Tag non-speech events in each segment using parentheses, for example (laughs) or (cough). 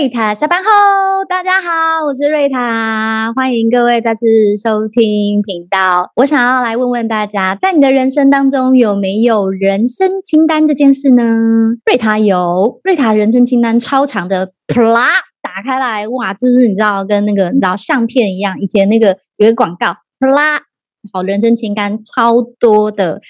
瑞塔下班后，大家好，我是瑞塔，欢迎各位再次收听频道。我想要来问问大家，在你的人生当中有没有人生清单这件事呢？瑞塔有，瑞塔人生清单超长的，啪打开来，哇，就是你知道跟那个你知道相片一样，以前那个有个广告，啪，好，人生清单超多的。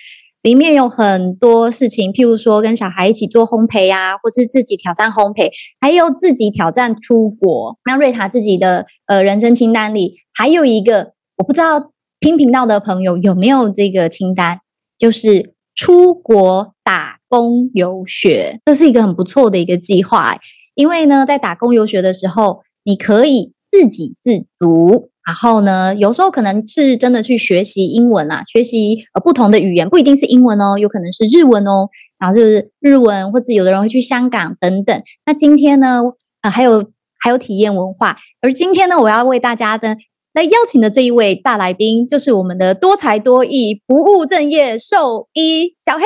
里面有很多事情，譬如说跟小孩一起做烘焙啊，或是自己挑战烘焙，还有自己挑战出国。那瑞塔自己的呃人生清单里还有一个，我不知道听频道的朋友有没有这个清单，就是出国打工游学，这是一个很不错的一个计划。因为呢，在打工游学的时候，你可以自给自足。然后呢，有时候可能是真的去学习英文啦，学习呃不同的语言，不一定是英文哦，有可能是日文哦。然后就是日文，或者有的人会去香港等等。那今天呢，呃，还有还有体验文化。而今天呢，我要为大家的来邀请的这一位大来宾，就是我们的多才多艺、不务正业兽医小黑。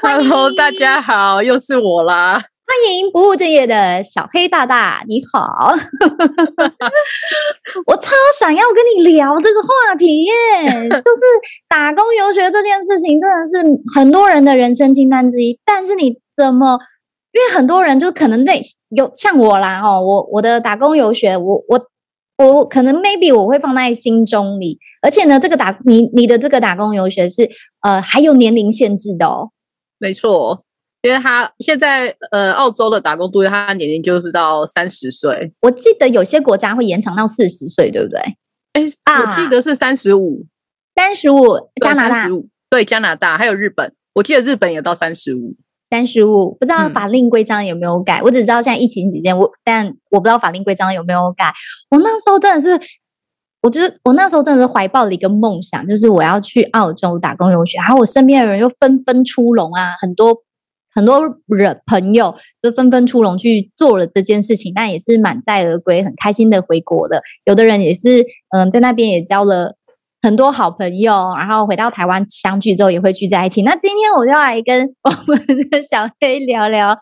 Hello，大家好，又是我啦。欢迎不务正业的小黑大大，你好！(laughs) 我超想要跟你聊这个话题耶，(laughs) 就是打工游学这件事情，真的是很多人的人生清单之一。但是你怎么？因为很多人就可能得有像我啦，哦，我我的打工游学，我我我可能 maybe 我会放在心中里，而且呢，这个打你你的这个打工游学是呃还有年龄限制的哦，没错。因为他现在呃，澳洲的打工度假，他的年龄就是到三十岁。我记得有些国家会延长到四十岁，对不对？哎，我记得是三十五，三十五。加拿大对加拿大还有日本，我记得日本也到三十五，三十五。不知道法令规章有没有改？嗯、我只知道现在疫情期间，我但我不知道法令规章有没有改。我那时候真的是，我觉得我那时候真的是怀抱了一个梦想，就是我要去澳洲打工游学。然后我身边的人又纷纷出笼啊，很多。很多人朋友就纷纷出笼去做了这件事情，但也是满载而归，很开心的回国了。有的人也是，嗯，在那边也交了很多好朋友，然后回到台湾相聚之后也会聚在一起。那今天我就来跟我们的小黑聊聊，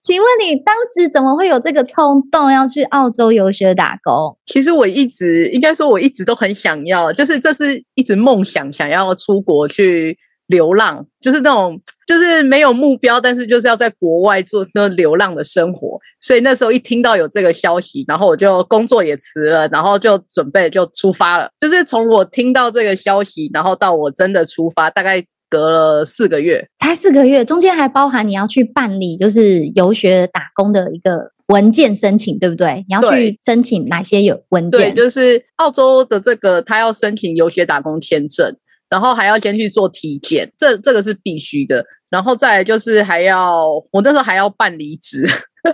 请问你当时怎么会有这个冲动要去澳洲游学打工？其实我一直应该说我一直都很想要，就是这是一直梦想，想要出国去。流浪就是那种，就是没有目标，但是就是要在国外做那流浪的生活。所以那时候一听到有这个消息，然后我就工作也辞了，然后就准备就出发了。就是从我听到这个消息，然后到我真的出发，大概隔了四个月，才四个月，中间还包含你要去办理就是游学打工的一个文件申请，对不对？你要去申请哪些有文件？对，就是澳洲的这个，他要申请游学打工签证。然后还要先去做体检，这这个是必须的。然后再来就是还要，我那时候还要办离职，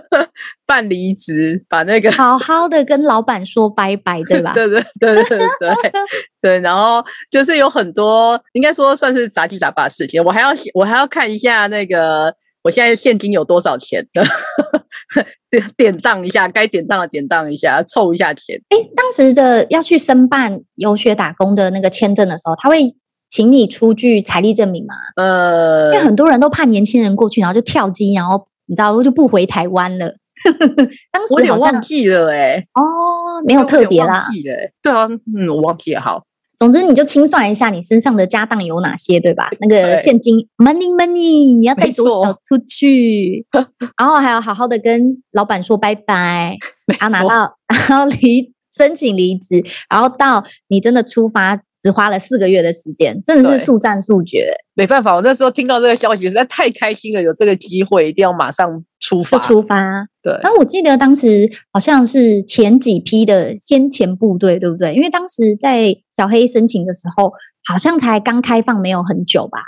(laughs) 办离职，把那个好好的跟老板说拜拜，对吧？(laughs) 对对对对对对。然后就是有很多，应该说算是杂七杂八的事情。我还要我还要看一下那个我现在现金有多少钱的，典典当一下，该典当的典当一下，凑一下钱。哎，当时的要去申办游学打工的那个签证的时候，他会。请你出具财力证明嘛？呃，因为很多人都怕年轻人过去，然后就跳机，然后你知道就不回台湾了。(laughs) 当时好像忘记了哎、欸，哦，没有特别啦。忘记了、欸，对啊，嗯，我忘记了。好，总之你就清算一下你身上的家当有哪些，对吧？那个现金，money money，你要带多少出去？(laughs) 然后还要好好的跟老板说拜拜，(laughs) 然后拿到，然后离申请离职，然后到你真的出发。只花了四个月的时间，真的是速战速决。没办法，我那时候听到这个消息实在太开心了，有这个机会一定要马上出发。出发，对。然后我记得当时好像是前几批的先遣部队，对不对？因为当时在小黑申请的时候，好像才刚开放没有很久吧？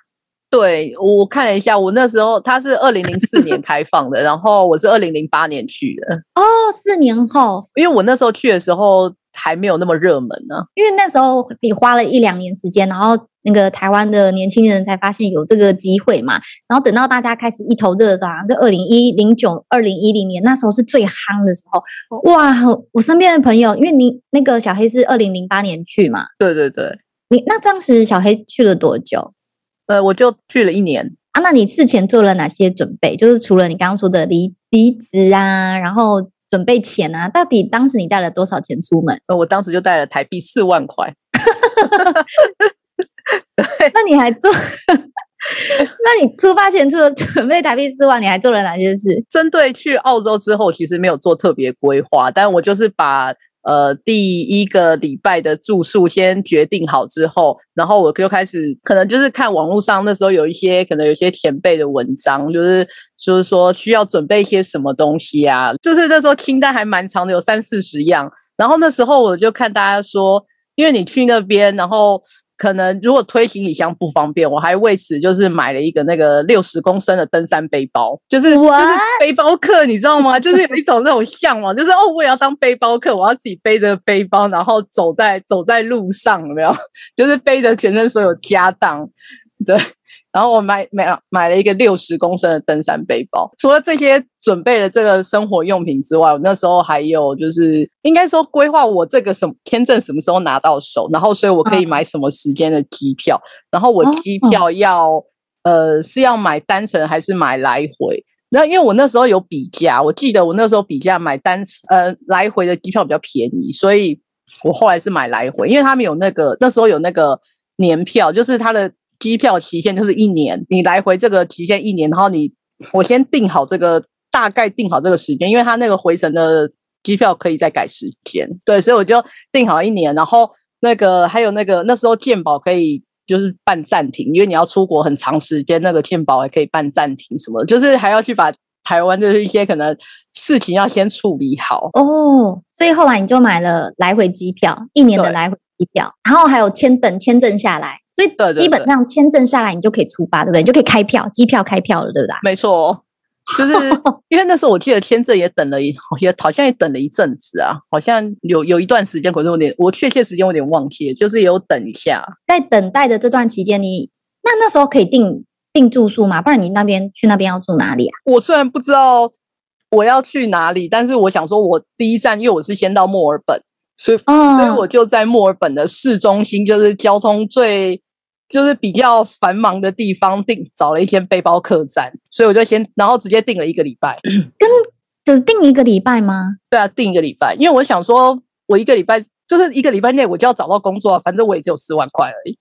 对，我看了一下，我那时候他是二零零四 (laughs) 年开放的，然后我是二零零八年去的。哦，四年后，因为我那时候去的时候。还没有那么热门呢，因为那时候你花了一两年时间，然后那个台湾的年轻人才发现有这个机会嘛，然后等到大家开始一头热的时候，好像是二零一零九二零一零年，那时候是最夯的时候。哇，我身边的朋友，因为你那个小黑是二零零八年去嘛，对对对，你那当时小黑去了多久？呃，我就去了一年啊。那你事前做了哪些准备？就是除了你刚刚说的离离职啊，然后。准备钱啊？到底当时你带了多少钱出门？呃，我当时就带了台币四万块。(laughs) (laughs) 那你还做？那你出发前除了准备台币四万，你还做了哪些事？针对去澳洲之后，其实没有做特别规划，但我就是把呃第一个礼拜的住宿先决定好之后，然后我就开始可能就是看网络上那时候有一些可能有些前辈的文章，就是就是说需要准备一些什么东西啊，就是那时候清单还蛮长的，有三四十样。然后那时候我就看大家说，因为你去那边，然后。可能如果推行李箱不方便，我还为此就是买了一个那个六十公升的登山背包，就是就是背包客，你知道吗？(laughs) 就是有一种那种向往，就是哦，我也要当背包客，我要自己背着背包，然后走在走在路上，有没有？(laughs) 就是背着全身所有家当，对。然后我买买买了一个六十公升的登山背包。除了这些准备了这个生活用品之外，我那时候还有就是应该说规划我这个什么签证什么时候拿到手，然后所以我可以买什么时间的机票。嗯、然后我机票要、嗯、呃是要买单程还是买来回？然后因为我那时候有比价，我记得我那时候比价买单呃来回的机票比较便宜，所以我后来是买来回，因为他们有那个那时候有那个年票，就是他的。机票期限就是一年，你来回这个期限一年，然后你我先定好这个大概定好这个时间，因为他那个回程的机票可以再改时间，对，所以我就定好一年，然后那个还有那个那时候健保可以就是办暂停，因为你要出国很长时间，那个健保还可以办暂停什么的，就是还要去把台湾的一些可能事情要先处理好。哦，所以后来你就买了来回机票，一年的来回机票，然后还有签等签证下来。所以基本上签证下来，你就可以出发，对不对？你就可以开票，机票开票了，对不对？没错，就是 (laughs) 因为那时候我记得签证也等了一，(laughs) 也好像也等了一阵子啊，好像有有一段时间，可是我有点我确切时间有点忘记了，就是有等一下。在等待的这段期间，你那那时候可以订订住宿吗？不然你那边去那边要住哪里啊？我虽然不知道我要去哪里，但是我想说，我第一站，因为我是先到墨尔本。所以，哦、所以我就在墨尔本的市中心，就是交通最就是比较繁忙的地方订找了一间背包客栈，所以我就先然后直接订了一个礼拜，跟只订一个礼拜吗？对啊，订一个礼拜，因为我想说，我一个礼拜就是一个礼拜内我就要找到工作，反正我也只有四万块而已。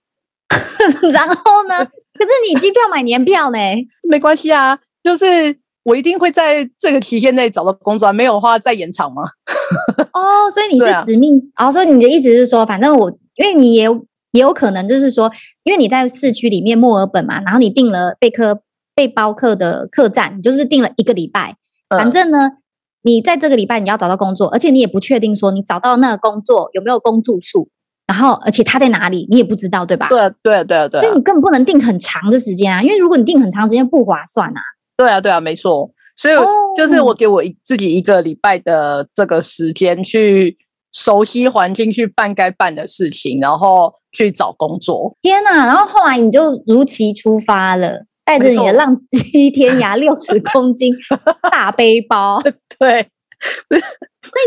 (laughs) 然后呢？(laughs) 可是你机票买年票呢？(laughs) 没关系啊，就是。我一定会在这个期限内找到工作，没有的话再延长吗？(laughs) 哦，所以你是使命啊、哦！所以你的意思是说，反正我因为你也也有可能就是说，因为你在市区里面墨尔本嘛，然后你订了背客背包客的客栈，你就是订了一个礼拜。反正呢，嗯、你在这个礼拜你要找到工作，而且你也不确定说你找到那个工作有没有供住宿，然后而且他在哪里你也不知道，对吧？对啊，对啊，对啊，对啊。所以你根本不能定很长的时间啊，因为如果你定很长时间不划算啊。对啊，对啊，没错，所以就是我给我自己一个礼拜的这个时间去熟悉环境，去办该办的事情，然后去找工作。天哪！然后后来你就如期出发了，带着你的浪迹天涯 (laughs) 六十公斤大背包。(laughs) 对，那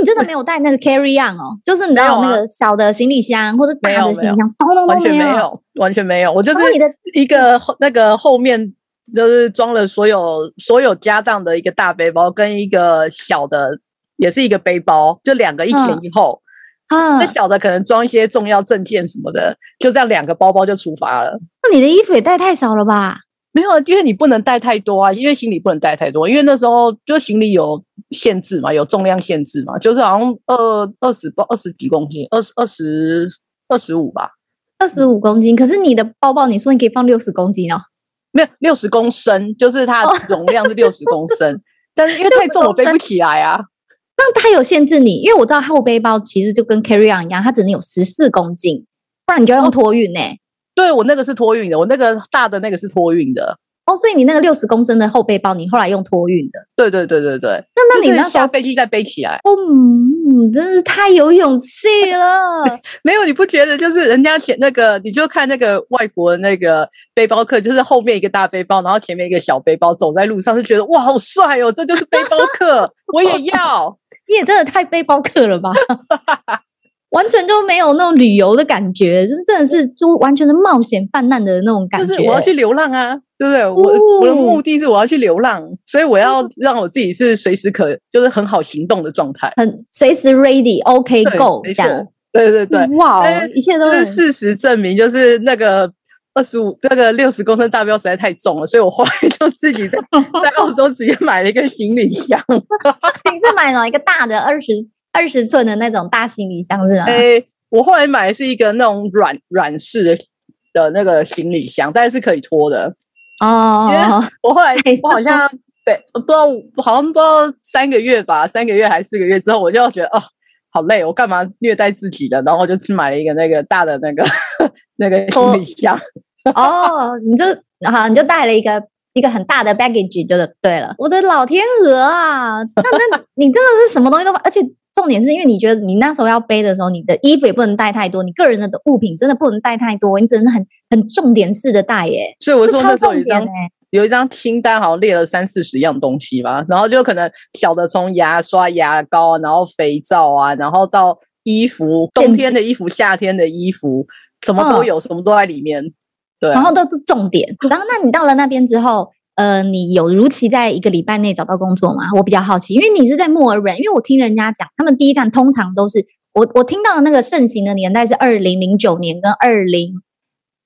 你真的没有带那个 carry on 哦？就是你知道那个小的行李箱或者大的行李箱，完全没有，完全没有。我就是你的一个那个后面。就是装了所有所有家当的一个大背包，跟一个小的，也是一个背包，就两个一前一后。啊，那小的可能装一些重要证件什么的，就这样两个包包就出发了。那你的衣服也带太少了吧？没有，因为你不能带太多啊，因为行李不能带太多，因为那时候就行李有限制嘛，有重量限制嘛，就是好像二二十包二十几公斤，二十二十二十五吧，二十五公斤。可是你的包包，你说你可以放六十公斤哦。没有六十公升，就是它的容量是六十公升，(laughs) 但是因为太重，我背不起来啊。那它有限制你，因为我知道后背包其实就跟 carry on 一样，它只能有十四公斤，不然你就要用托运呢、欸。对，我那个是托运的，我那个大的那个是托运的。哦，所以你那个六十公升的后背包，你后来用托运的？对对对对对。那那你那下飞机再背起来？哦，嗯，真是太有勇气了。(laughs) 没有，你不觉得就是人家前那个，你就看那个外国的那个背包客，就是后面一个大背包，然后前面一个小背包，走在路上就觉得哇，好帅哦，这就是背包客，我也要。(laughs) 你也真的太背包客了吧？(laughs) 完全就没有那种旅游的感觉，就是真的是就完全的冒险泛滥的那种感觉。就是我要去流浪啊，对不对？我、哦、我的目的是我要去流浪，所以我要让我自己是随时可就是很好行动的状态，很随时 ready，OK、okay, go 这样。对对对，哇，一切都是事实证明，就是那个二十五这个六十公升大标实在太重了，所以我后来就自己在 (laughs) 在澳洲直接买了一个行李箱。你是买了一个大的二十？二十寸的那种大行李箱是吗？哎、欸，我后来买的是一个那种软软式的的那个行李箱，但是是可以拖的哦。因为我后来 (laughs) 我好像对，我不知道好像不知道三个月吧，三个月还是四个月之后，我就觉得哦，好累，我干嘛虐待自己的？然后我就去买了一个那个大的那个 (laughs) 那个行李箱。哦，你就好，你就带了一个一个很大的 baggage 就对了。我的老天鹅啊，那那你真的是什么东西都，而且。重点是因为你觉得你那时候要背的时候，你的衣服也不能带太多，你个人的物品真的不能带太多，你只能很很重点式的带耶。所以我说那时候有一张有一张清单，好像列了三四十样东西吧，然后就可能小的从牙刷、牙膏，然后肥皂啊，然后到衣服，冬天的衣服、夏天的衣服，什么都有，什么都在里面。对，然后都是重点。然后那你到了那边之后。呃，你有如期在一个礼拜内找到工作吗？我比较好奇，因为你是在墨尔本，因为我听人家讲，他们第一站通常都是我我听到的那个盛行的年代是二零零九年跟二零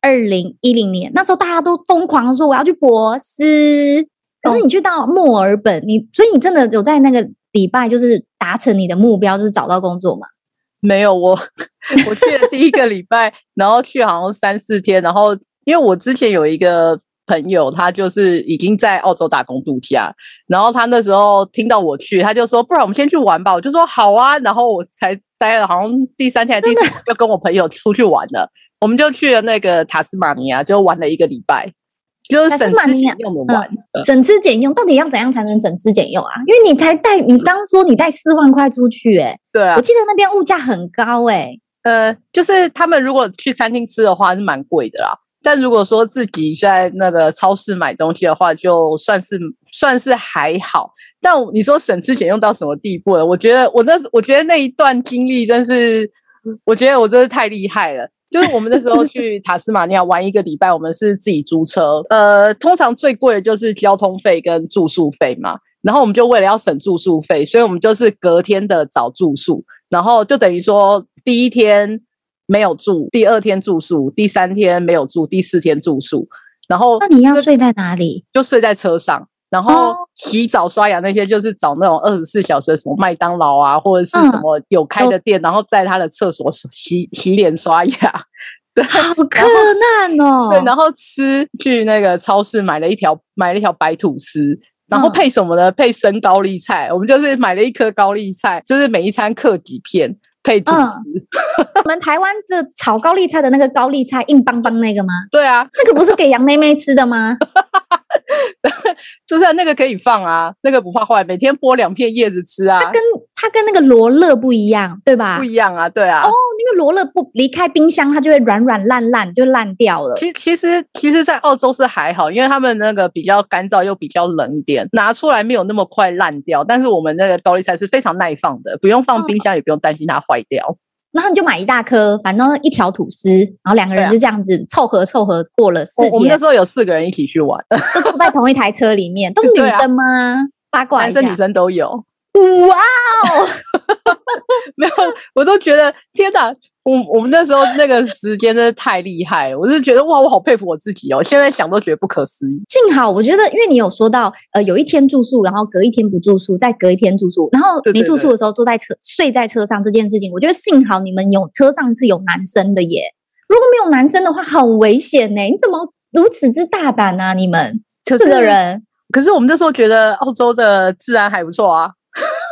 二零一零年，那时候大家都疯狂说我要去博斯，可是你去到墨尔本，你所以你真的有在那个礼拜就是达成你的目标，就是找到工作吗？没有，我我去了第一个礼拜，然后去好像三四天，然后因为我之前有一个。朋友他就是已经在澳洲打工度假，然后他那时候听到我去，他就说：“不然我们先去玩吧。”我就说：“好啊。”然后我才待了好像第三天还是第四天，就跟我朋友出去玩了。我们就去了那个塔斯马尼亚，就玩了一个礼拜，就是省吃俭用的玩。嗯、省吃俭用到底要怎样才能省吃俭用啊？因为你才带，你刚刚说你带四万块出去、欸，哎，对啊，我记得那边物价很高、欸，哎，呃，就是他们如果去餐厅吃的话是蛮贵的啦。但如果说自己在那个超市买东西的话，就算是算是还好。但你说省吃俭用到什么地步了？我觉得我那我觉得那一段经历真是，我觉得我真是太厉害了。就是我们那时候去塔斯马尼亚玩一个礼拜，我们是自己租车。呃，通常最贵的就是交通费跟住宿费嘛。然后我们就为了要省住宿费，所以我们就是隔天的找住宿，然后就等于说第一天。没有住，第二天住宿，第三天没有住，第四天住宿。然后，那你要睡在哪里？就睡在车上。然后洗澡、刷牙那些，就是找那种二十四小时的什么麦当劳啊，或者是什么有开的店，嗯、然后在他的厕所洗洗脸、刷牙。对，好困难哦。对，然后吃去那个超市买了一条买了一条白吐司，然后配什么呢？嗯、配生高丽菜。我们就是买了一颗高丽菜，就是每一餐克几片。配吐司，嗯、(laughs) 我们台湾这炒高丽菜的那个高丽菜硬邦邦那个吗？对啊，那个不是给杨妹妹吃的吗？(laughs) 就是那个可以放啊，那个不怕坏，每天剥两片叶子吃啊。它跟它跟那个罗勒不一样，对吧？不一样啊，对啊。哦，那个罗勒不离开冰箱，它就会软软烂烂，就烂掉了。其其实其实，在澳洲是还好，因为他们那个比较干燥又比较冷一点，拿出来没有那么快烂掉。但是我们那个高丽菜是非常耐放的，不用放冰箱，也不用担心它坏掉。哦然后你就买一大颗，反正一条吐司，然后两个人就这样子凑合凑合过了四天。我们那时候有四个人一起去玩，都坐在同一台车里面，都是女生吗？(laughs) 啊、八卦，男生女生都有。哇哦，(laughs) 没有，我都觉得天哪！我我们那时候那个时间真的太厉害了，我是觉得哇，我好佩服我自己哦。现在想都觉得不可思议。幸好我觉得，因为你有说到，呃，有一天住宿，然后隔一天不住宿，再隔一天住宿，然后没住宿的时候坐在车睡在车上这件事情，我觉得幸好你们有车上是有男生的耶。如果没有男生的话，很危险呢。你怎么如此之大胆啊？你们四个人，可是我们那时候觉得澳洲的治安还不错啊。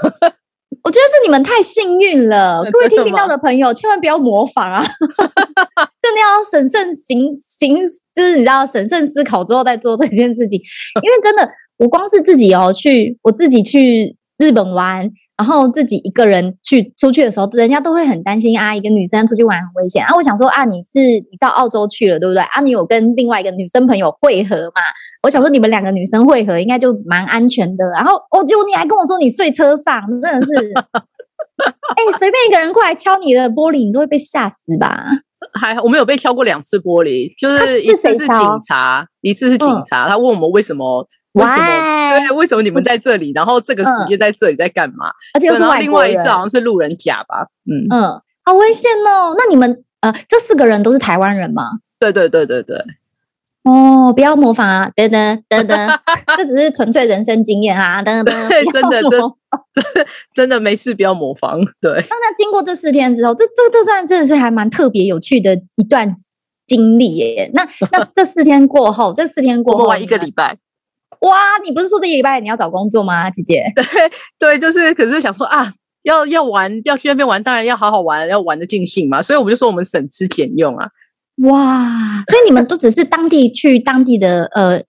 (laughs) 我觉得是你们太幸运了，(laughs) 各位听频道的朋友，千万不要模仿啊！(laughs) 真的要审慎行行，就是你知道审慎思考之后再做这件事情，因为真的，我光是自己哦，去我自己去日本玩。然后自己一个人去出去的时候，人家都会很担心啊，一个女生出去玩很危险啊。我想说啊，你是你到澳洲去了，对不对啊？你有跟另外一个女生朋友会合嘛？我想说你们两个女生会合应该就蛮安全的。然后，哦，结果你还跟我说你睡车上，真的是哎，随便一个人过来敲你的玻璃，你都会被吓死吧？还我们有被敲过两次玻璃，就是一次是警察，一次是警察，他问我们为什么。为什么？对，为什么你们在这里？然后这个时间在这里在干嘛？而且又是。另外一次好像是路人甲吧？嗯嗯，好危险哦！那你们呃，这四个人都是台湾人吗？对对对对对。哦，不要模仿啊！等等等等，(laughs) 这只是纯粹人生经验啊！等等，真的真真真的没事，不要模仿。对。那那经过这四天之后，这这这段真的是还蛮特别有趣的一段经历耶。那那这四天过后，这四天过后玩一个礼拜。哇，你不是说这一个礼拜你要找工作吗，姐姐？(laughs) 对对，就是，可是想说啊，要要玩，要去那边玩，当然要好好玩，要玩得尽兴嘛。所以我们就说我们省吃俭用啊。哇，所以你们都只是当地去当地的呃，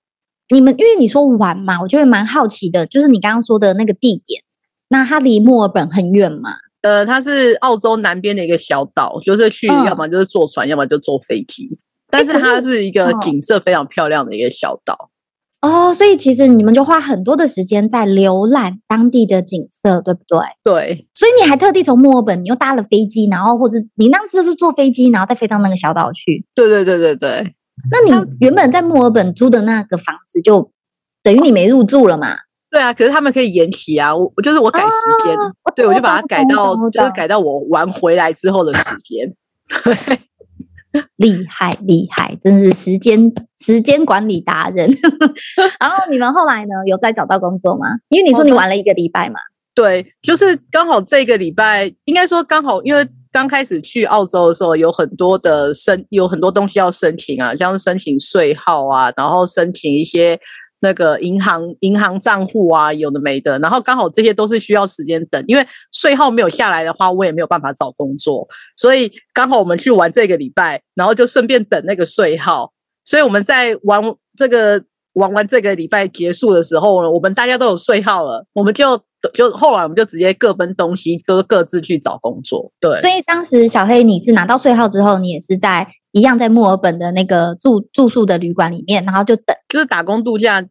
你们因为你说玩嘛，我就会蛮好奇的，就是你刚刚说的那个地点，那它离墨尔本很远吗？呃，它是澳洲南边的一个小岛，就是去，嗯、要么就是坐船，要么就坐飞机。但是它是一个景色非常漂亮的一个小岛。哦，所以其实你们就花很多的时间在浏览当地的景色，对不对？对。所以你还特地从墨尔本，你又搭了飞机，然后或是你当时就是坐飞机，然后再飞到那个小岛去。对对对对对。那你原本在墨尔本租的那个房子，就等于你没入住了嘛？对啊，可是他们可以延期啊，我就是我改时间，哦、对，我就把它改到，就是改到我玩回来之后的时间。(laughs) (laughs) 厉害厉害，真是时间时间管理达人。(laughs) 然后你们后来呢，有再找到工作吗？因为你说你玩了一个礼拜嘛。对，就是刚好这个礼拜，应该说刚好，因为刚开始去澳洲的时候，有很多的申，有很多东西要申请啊，像是申请税号啊，然后申请一些。那个银行银行账户啊，有的没的，然后刚好这些都是需要时间等，因为税号没有下来的话，我也没有办法找工作，所以刚好我们去玩这个礼拜，然后就顺便等那个税号，所以我们在玩这个玩完这个礼拜结束的时候呢，我们大家都有税号了，我们就就后来我们就直接各奔东西，各各自去找工作。对，所以当时小黑你是拿到税号之后，你也是在。一样在墨尔本的那个住住宿的旅馆里面，然后就等，就是打工度假。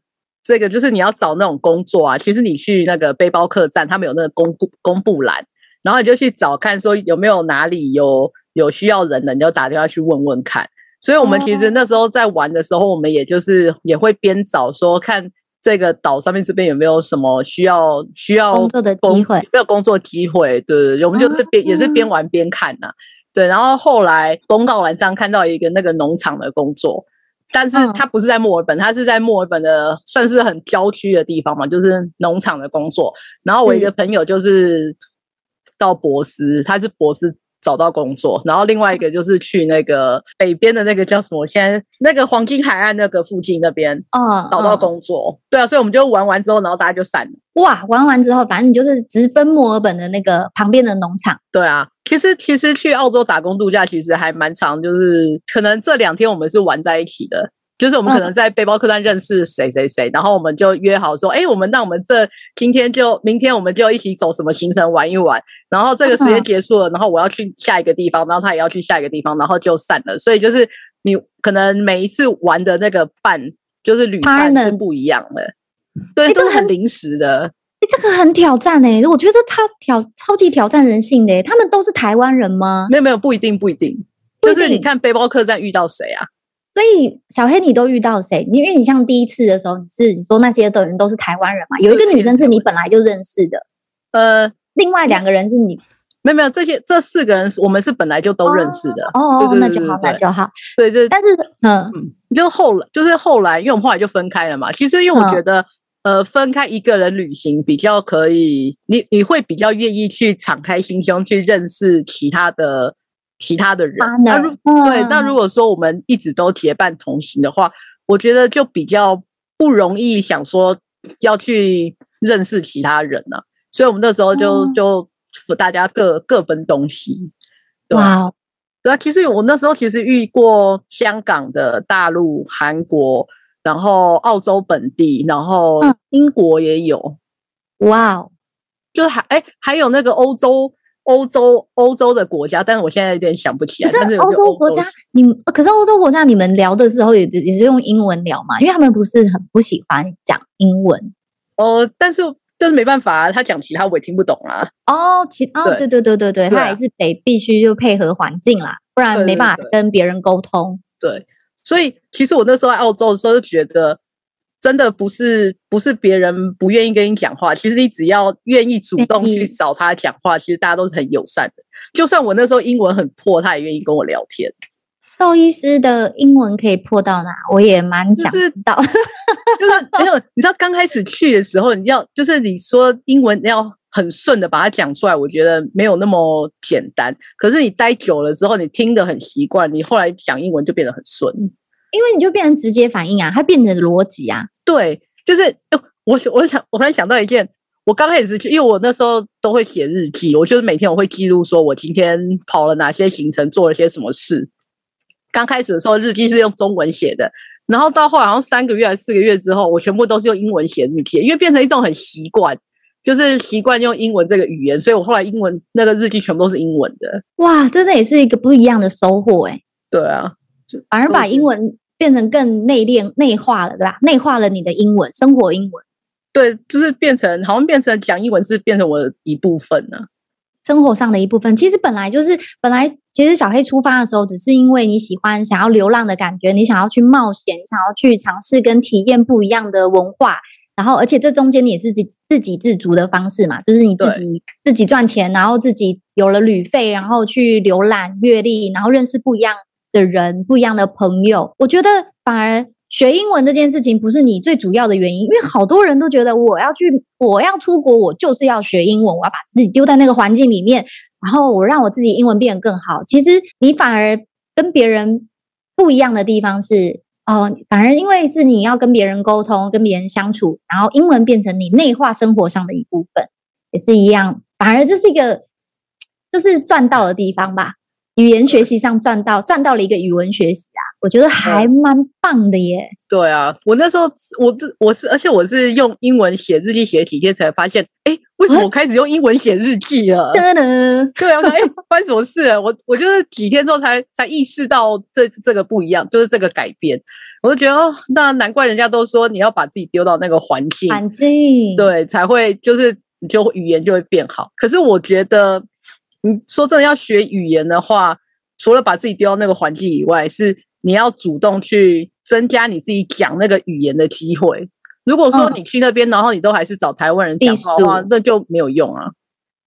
这个就是你要找那种工作啊。其实你去那个背包客栈，他们有那个公布公布栏，然后你就去找看，说有没有哪里有有需要人的，你就打电话去问问看。所以我们其实那时候在玩的时候，我们也就是也会边找说看这个岛上面这边有没有什么需要需要工作的机会，有没有工作机会？对对对，我们就是边也是边玩边看呐、啊。对，然后后来公告栏上看到一个那个农场的工作，但是他不是在墨尔本，他是在墨尔本的算是很郊区的地方嘛，就是农场的工作。然后我一个朋友就是到博斯，他是博斯。找到工作，然后另外一个就是去那个北边的那个叫什么？现在那个黄金海岸那个附近那边啊，找到工作。对啊，所以我们就玩完之后，然后大家就散了。哇，玩完之后，反正你就是直奔墨尔本的那个旁边的农场。对啊，其实其实去澳洲打工度假其实还蛮长，就是可能这两天我们是玩在一起的。就是我们可能在背包客栈认识谁谁谁，然后我们就约好说，哎，我们那我们这今天就明天我们就一起走什么行程玩一玩，然后这个时间结束了，然后我要去下一个地方，然后他也要去下一个地方，然后就散了。所以就是你可能每一次玩的那个伴，就是旅伴是不一样的，对，都是很临时的。哎，这个很挑战哎，我觉得超挑超级挑战人性的。他们都是台湾人吗？没有没有，不一定不一定，就是你看背包客栈遇到谁啊？所以小黑，你都遇到谁？因为你像第一次的时候，你是你说那些的人都是台湾人嘛？有一个女生是你本来就认识的，呃，另外两个人是你没有没有这些这四个人，我们是本来就都认识的哦，哦，那就好，那就好。对，这但是嗯嗯，就后来就是后来，因为我们后来就分开了嘛。其实因为我觉得，呃，分开一个人旅行比较可以，你你会比较愿意去敞开心胸去认识其他的。其他的人，那如对，那如果说我们一直都结伴同行的话，我觉得就比较不容易想说要去认识其他人了。所以我们那时候就就大家各各奔东西。哇，对啊，其实我那时候其实遇过香港的、大陆、韩国，然后澳洲本地，然后英国也有。哇哦，就是还哎，还有那个欧洲。欧洲欧洲的国家，但是我现在有点想不起来。可是欧洲国家，你可是欧洲国家，你们聊的时候也也是用英文聊嘛？因为他们不是很不喜欢讲英文。哦、呃，但是但是没办法啊，他讲其他我也听不懂啊。哦，其哦，对对对对对，他还是得必须就配合环境啦，不然没办法跟别人沟通。对，所以其实我那时候在澳洲的时候就觉得，真的不是不是别人不愿意跟你讲话，其实你只要愿意主动去找他讲话，其实大家都是很友善的。就算我那时候英文很破，他也愿意跟我聊天。兽医师的英文可以破到哪？我也蛮想知道。就是没有，你知道刚开始去的时候，你要就是你说英文要很顺的把它讲出来，我觉得没有那么简单。可是你待久了之后，你听得很习惯，你后来讲英文就变得很顺，因为你就变成直接反应啊，它变成逻辑啊。对，就是我我想我突然想到一件，我刚开始去，因为我那时候都会写日记，我就是每天我会记录说我今天跑了哪些行程，做了些什么事。刚开始的时候，日记是用中文写的，然后到后来好像三个月还是四个月之后，我全部都是用英文写日记，因为变成一种很习惯，就是习惯用英文这个语言，所以我后来英文那个日记全部都是英文的。哇，这这也是一个不一样的收获哎。对啊，反而把英文变成更内敛、内化了，对吧？内化了你的英文，生活英文。对，就是变成好像变成讲英文是变成我的一部分呢。生活上的一部分，其实本来就是本来，其实小黑出发的时候，只是因为你喜欢想要流浪的感觉，你想要去冒险，你想要去尝试跟体验不一样的文化，然后而且这中间你也是自自给自足的方式嘛，就是你自己自己赚钱，然后自己有了旅费，然后去浏览阅历，然后认识不一样的人，不一样的朋友。我觉得反而。学英文这件事情不是你最主要的原因，因为好多人都觉得我要去，我要出国，我就是要学英文，我要把自己丢在那个环境里面，然后我让我自己英文变得更好。其实你反而跟别人不一样的地方是，哦，反而因为是你要跟别人沟通，跟别人相处，然后英文变成你内化生活上的一部分，也是一样。反而这是一个，就是赚到的地方吧。语言学习上赚到赚到了一个语文学习啊，我觉得还蛮棒的耶。对啊，我那时候我我是而且我是用英文写日记写了几天才发现，哎，为什么我开始用英文写日记了？对啊，哎，发生什么事了？我我就是几天之后才才意识到这这个不一样，就是这个改变。我就觉得哦，那难怪人家都说你要把自己丢到那个环境，环境对才会就是你就语言就会变好。可是我觉得。你说真的要学语言的话，除了把自己丢到那个环境以外，是你要主动去增加你自己讲那个语言的机会。如果说你去那边，然后你都还是找台湾人讲话的话，那就没有用啊。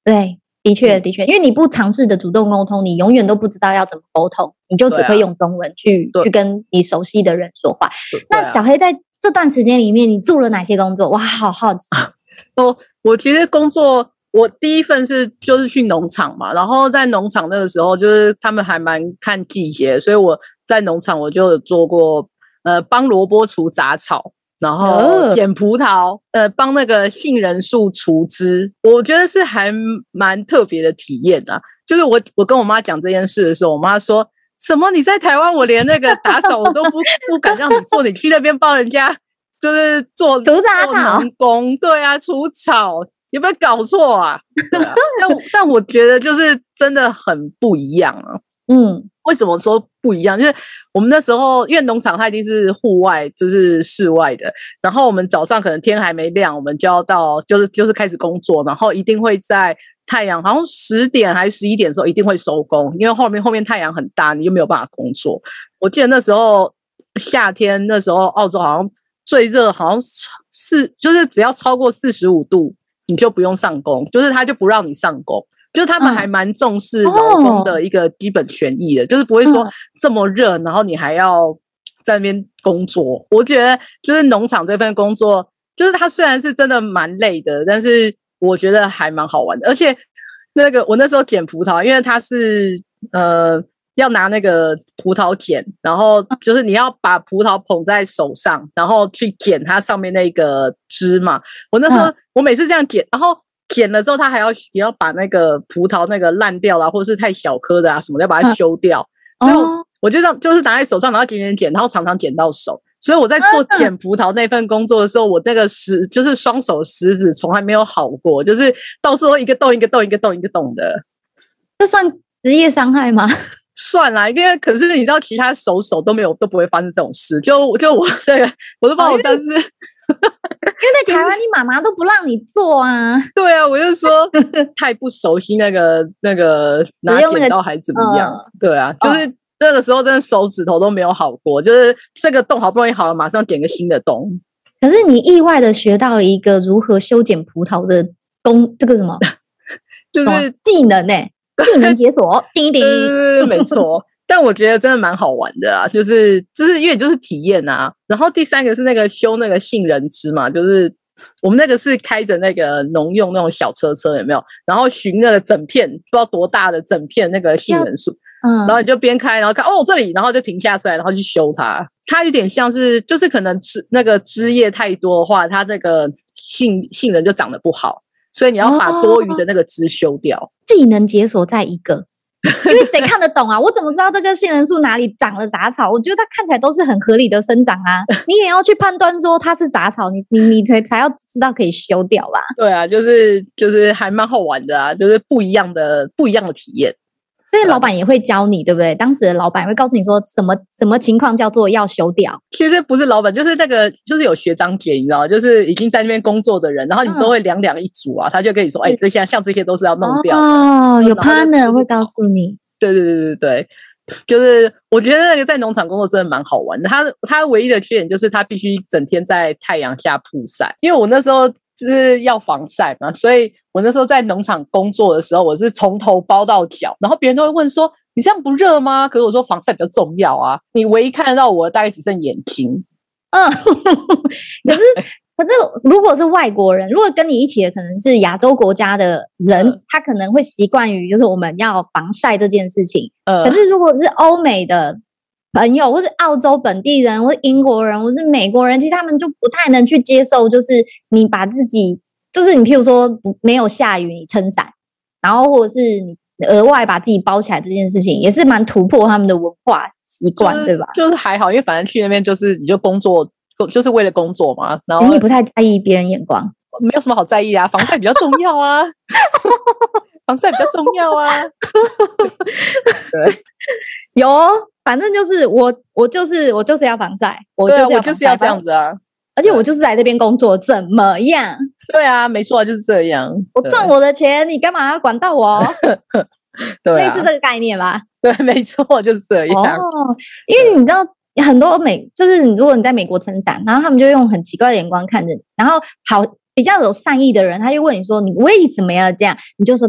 对，的确的确，因为你不尝试的主动沟通，你永远都不知道要怎么沟通，你就只会用中文去去跟你熟悉的人说话。那小黑在这段时间里面，你做了哪些工作？哇，好好奇。(laughs) 哦，我其实工作。我第一份是就是去农场嘛，然后在农场那个时候，就是他们还蛮看季节，所以我在农场我就有做过，呃，帮萝卜除杂草，然后捡葡萄，呃，帮那个杏仁树除枝，我觉得是还蛮特别的体验啊。就是我我跟我妈讲这件事的时候，我妈说什么？你在台湾，我连那个打扫我都不 (laughs) 不敢让你做，你去那边帮人家就是做除杂草工，对啊，除草。有没有搞错啊？啊但但我觉得就是真的很不一样啊。嗯，为什么说不一样？就是我们那时候，因为农场它一定是户外，就是室外的。然后我们早上可能天还没亮，我们就要到，就是就是开始工作。然后一定会在太阳好像十点还是十一点的时候一定会收工，因为后面后面太阳很大，你就没有办法工作。我记得那时候夏天，那时候澳洲好像最热，好像是就是只要超过四十五度。你就不用上工，就是他就不让你上工，就是他们还蛮重视劳工的一个基本权益的，嗯、就是不会说这么热，然后你还要在那边工作。我觉得就是农场这份工作，就是它虽然是真的蛮累的，但是我觉得还蛮好玩的。而且那个我那时候捡葡萄，因为它是呃。要拿那个葡萄剪，然后就是你要把葡萄捧在手上，然后去剪它上面那个枝嘛。我那时候我每次这样剪，然后剪了之后，他还要也要把那个葡萄那个烂掉了，或者是太小颗的啊什么的，要把它修掉。所以我就这样，就是拿在手上，然后剪剪剪，然后常常剪到手。所以我在做剪葡萄那份工作的时候，我那个食就是双手食指从来没有好过，就是到时候一个洞一个洞一个洞一个洞的。这算职业伤害吗？算了，因为可是你知道，其他手手都没有都不会发生这种事。就就我这个，我都不知道我当时因为在台湾，你妈妈都不让你做啊。(laughs) 对啊，我就说 (laughs) 太不熟悉那个那个拿剪刀还怎么样？呃、对啊，就是那个时候真的手指头都没有好过，就是这个洞好不容易好了，马上点个新的洞。可是你意外的学到了一个如何修剪葡萄的工，这个什么，(laughs) 就是技能呢、欸？技能解锁，叮叮，没错。但我觉得真的蛮好玩的啊，就是就是因为就是体验啊。然后第三个是那个修那个杏仁汁嘛，就是我们那个是开着那个农用那种小车车，有没有？然后寻那个整片不知道多大的整片那个杏仁树，嗯，然后你就边开，然后看哦这里，然后就停下来，然后去修它。它有点像是就是可能枝那个枝叶太多的话，它那个杏杏仁就长得不好，所以你要把多余的那个枝修掉。哦，技能解锁在一个。(laughs) 因为谁看得懂啊？我怎么知道这个杏仁树哪里长了杂草？我觉得它看起来都是很合理的生长啊。(laughs) 你也要去判断说它是杂草，你你你才才要知道可以修掉吧？对啊，就是就是还蛮好玩的啊，就是不一样的不一样的体验。所以老板也会教你，对不对？当时的老板会告诉你说，什么什么情况叫做要修掉？其实不是老板，就是那个，就是有学长姐，你知道，就是已经在那边工作的人，然后你都会两两一组啊，嗯、他就跟你说，哎，这些像这些都是要弄掉哦。有 partner 会告诉你，对对对对对，就是我觉得那个在农场工作真的蛮好玩的。他他唯一的缺点就是他必须整天在太阳下曝晒，因为我那时候。就是要防晒嘛，所以我那时候在农场工作的时候，我是从头包到脚，然后别人都会问说：“你这样不热吗？”可是我说防晒比较重要啊。你唯一看得到我大概只剩眼睛，嗯，(laughs) 可是可是如果是外国人，如果跟你一起的可能是亚洲国家的人，嗯、他可能会习惯于就是我们要防晒这件事情。嗯，可是如果是欧美的。朋友，或是澳洲本地人，或是英国人，或是美国人，其实他们就不太能去接受，就是你把自己，就是你譬如说不没有下雨，你撑伞，然后或者是你额外把自己包起来这件事情，也是蛮突破他们的文化习惯，就是、对吧？就是还好，因为反正去那边就是你就工作，就是为了工作嘛，然后你也不太在意别人眼光，没有什么好在意啊，防晒比较重要啊，(laughs) 防晒比较重要啊，(laughs) 对，(laughs) 有。反正就是我，我就是我就是要防晒，我就是我就是要这样子啊！而且我就是在这边工作，怎么样？对啊，没错，就是这样。我赚我的钱，你干嘛要管到我？(laughs) 对，类似这个概念吧？对，没错，就是这样。哦，因为你知道，很多美就是你，如果你在美国撑伞，然后他们就用很奇怪的眼光看着你，然后好比较有善意的人，他就问你说：“你为什么要这样？”你就说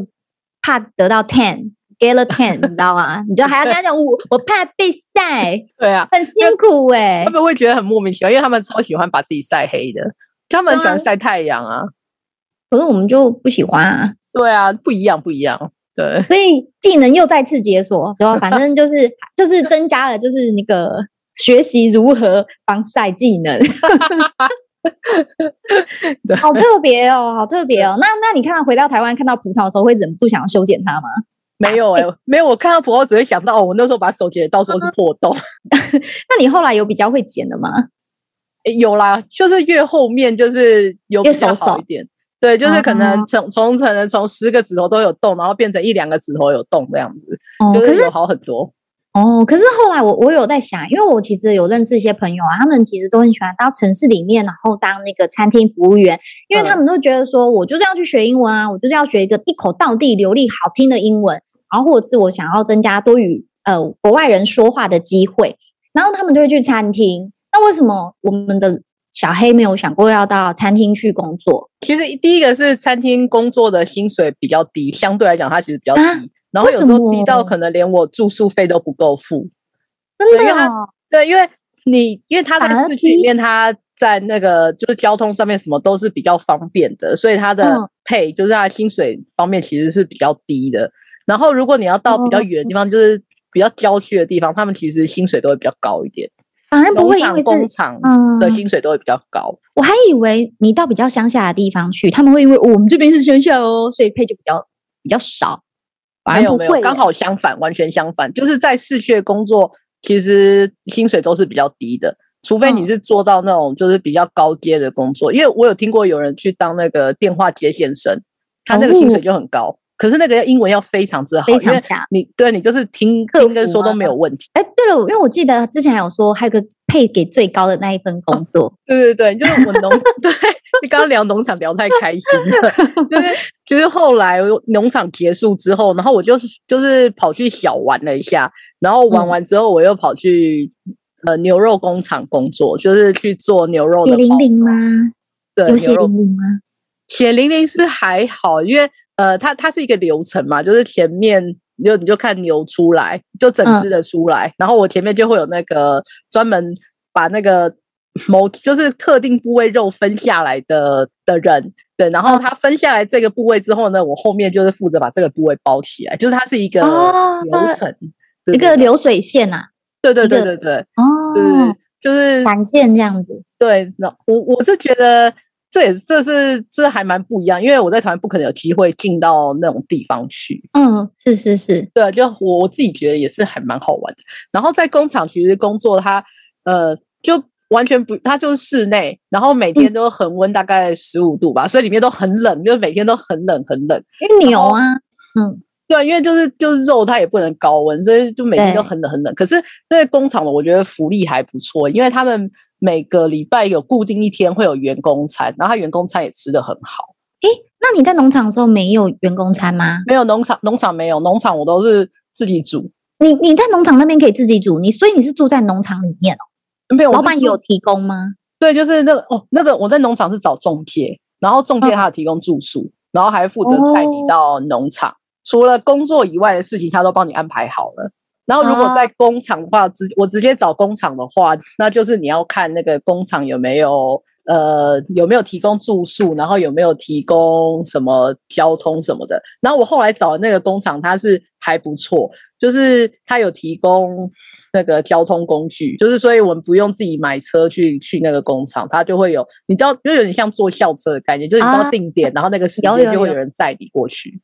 怕得到 tan。get a tan，你知道吗？你就还要跟他讲，我我怕被晒，(laughs) 对啊，很辛苦哎、欸。他们会觉得很莫名其妙，因为他们超喜欢把自己晒黑的，他们喜欢晒太阳啊。可是我们就不喜欢啊。对啊，不一样，不一样。对，所以技能又再次解锁，(laughs) 对吧？反正就是就是增加了，就是那个学习如何防晒技能。(laughs) (laughs) 好特别哦，好特别哦。那那你看到回到台湾看到葡萄的时候，会忍不住想要修剪它吗？(laughs) 没有哎、欸，没有。我看到葡萄只会想到哦，我那时候把手剪，到时候是破洞。(laughs) 那你后来有比较会剪的吗？欸、有啦，就是越后面就是有比较好一点。对，就是可能从从可能从十个指头都有洞，然后变成一两个指头有洞这样子，哦、就是有好很多。哦，可是后来我我有在想，因为我其实有认识一些朋友啊，他们其实都很喜欢到城市里面，然后当那个餐厅服务员，因为他们都觉得说，我就是要去学英文啊，我就是要学一个一口道地流利好听的英文。然后或者是我想要增加多与呃国外人说话的机会，然后他们就会去餐厅。那为什么我们的小黑没有想过要到餐厅去工作？其实第一个是餐厅工作的薪水比较低，相对来讲它其实比较低。啊、然后有时候低到可能连我住宿费都不够付。真的啊？对，因为你因为他在市区里面，他在那个就是交通上面什么都是比较方便的，所以他的 pay 就是他的薪水方面其实是比较低的。然后，如果你要到比较远的地方，就是比较郊区的地方，他们其实薪水都会比较高一点。反而不会因为工厂的薪水都会比较高。我还以为你到比较乡下的地方去，他们会因为我们这边是乡下哦，所以配就比较比较少。没有没有，刚好相反，完全相反。就是在市区工作，其实薪水都是比较低的，除非你是做到那种就是比较高阶的工作。因为我有听过有人去当那个电话接线生，他那个薪水就很高。可是那个英文要非常之好，非常强。你对你就是听听跟说都没有问题。哎，对了，因为我记得之前还有说，还有个配给最高的那一份工作。哦、对对对，就是我农 (laughs) 对，你刚刚聊农场聊太开心了，就是就是后来农场结束之后，然后我就是就是跑去小玩了一下，然后玩完之后我又跑去、嗯、呃牛肉工厂工作，就是去做牛肉的。血淋淋吗？对，有血淋淋吗？血淋淋是还好，因为呃，它它是一个流程嘛，就是前面。你就你就看牛出来，就整只的出来，嗯、然后我前面就会有那个专门把那个某就是特定部位肉分下来的的人，对，然后他分下来这个部位之后呢，我后面就是负责把这个部位包起来，就是它是一个流程，一个流水线啊，对对对对对，哦，对，就是展现这样子，对，那我我是觉得。这也是这是这还蛮不一样，因为我在台湾不可能有机会进到那种地方去。嗯，是是是，对，就我我自己觉得也是还蛮好玩的。然后在工厂其实工作它，它呃就完全不，它就是室内，然后每天都恒温大概十五度吧，嗯、所以里面都很冷，就是每天都很冷很冷。因为牛啊，嗯，对，因为就是就是肉它也不能高温，所以就每天都很冷很冷。可是那个工厂的我觉得福利还不错，因为他们。每个礼拜有固定一天会有员工餐，然后他员工餐也吃得很好。诶，那你在农场的时候没有员工餐吗？没有农场，农场没有农场，我都是自己煮。你你在农场那边可以自己煮，你所以你是住在农场里面哦？没有，老板有提供吗？对，就是那个哦，那个我在农场是找中介，然后中介他有提供住宿，哦、然后还负责载你到农场，哦、除了工作以外的事情，他都帮你安排好了。然后，如果在工厂的话，直、哦、我直接找工厂的话，那就是你要看那个工厂有没有呃有没有提供住宿，然后有没有提供什么交通什么的。然后我后来找的那个工厂，它是还不错，就是它有提供那个交通工具，就是所以我们不用自己买车去去那个工厂，它就会有，你知道，就有点像坐校车的感觉，就是你要定点，啊、然后那个时间就会有人载你过去。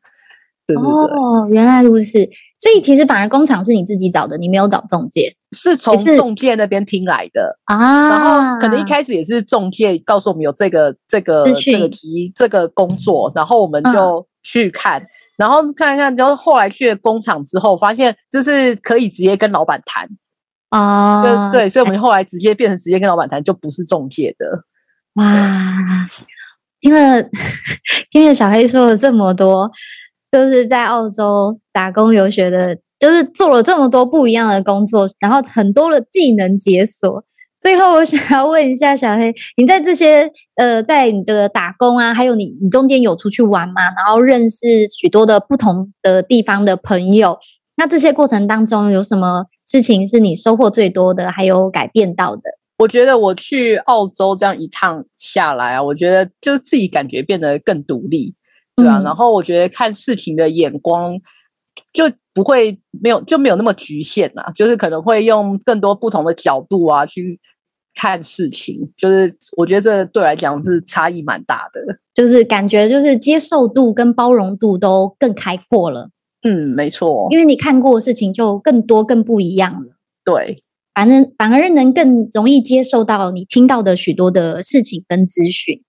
对对对哦，原来如此，所以其实反而工厂是你自己找的，你没有找中介，是从中介那边听来的啊。然后可能一开始也是中介告诉我们有这个这个这个题这个工作，然后我们就去看，嗯、然后看一看，然后后来去了工厂之后，发现就是可以直接跟老板谈啊。对对，所以我们后来直接变成直接跟老板谈，就不是中介的。哇，听了听了小黑说了这么多。就是在澳洲打工游学的，就是做了这么多不一样的工作，然后很多的技能解锁。最后，我想要问一下小黑，你在这些呃，在你的打工啊，还有你你中间有出去玩吗？然后认识许多的不同的地方的朋友。那这些过程当中有什么事情是你收获最多的，还有改变到的？我觉得我去澳洲这样一趟下来啊，我觉得就是自己感觉变得更独立。对啊，然后我觉得看事情的眼光就不会没有就没有那么局限呐，就是可能会用更多不同的角度啊去看事情，就是我觉得这对来讲是差异蛮大的，就是感觉就是接受度跟包容度都更开阔了。嗯，没错，因为你看过的事情就更多更不一样了。对，反正反而能更容易接受到你听到的许多的事情跟资讯。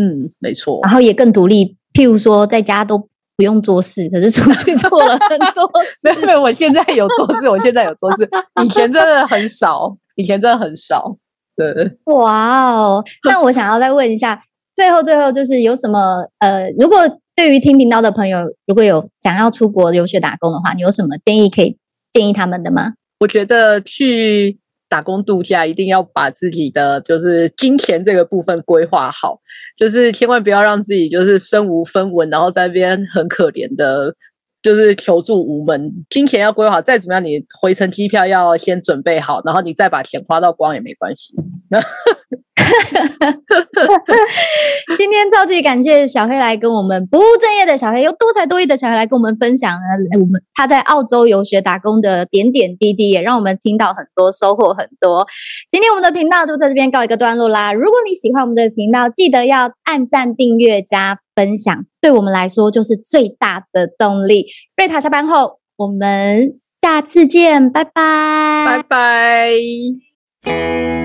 嗯，没错，然后也更独立。譬如说，在家都不用做事，(laughs) 可是出去做了很多事。(laughs) 因为我现在有做事，我现在有做事，以前真的很少，以前真的很少。对，哇哦！那我想要再问一下，最后最后就是有什么呃，如果对于听频道的朋友，如果有想要出国留学打工的话，你有什么建议可以建议他们的吗？我觉得去。打工度假一定要把自己的就是金钱这个部分规划好，就是千万不要让自己就是身无分文，然后在那边很可怜的，就是求助无门。金钱要规划好，再怎么样，你回程机票要先准备好，然后你再把钱花到光也没关系。(laughs) 今天超级感谢小黑来跟我们不务正业的小黑，又多才多艺的小黑来跟我们分享我们他在澳洲游学打工的点点滴滴，也让我们听到很多收获很多。今天我们的频道就在这边告一个段落啦。如果你喜欢我们的频道，记得要按赞、订阅、加分享，对我们来说就是最大的动力。瑞塔下班后，我们下次见，拜拜，拜拜。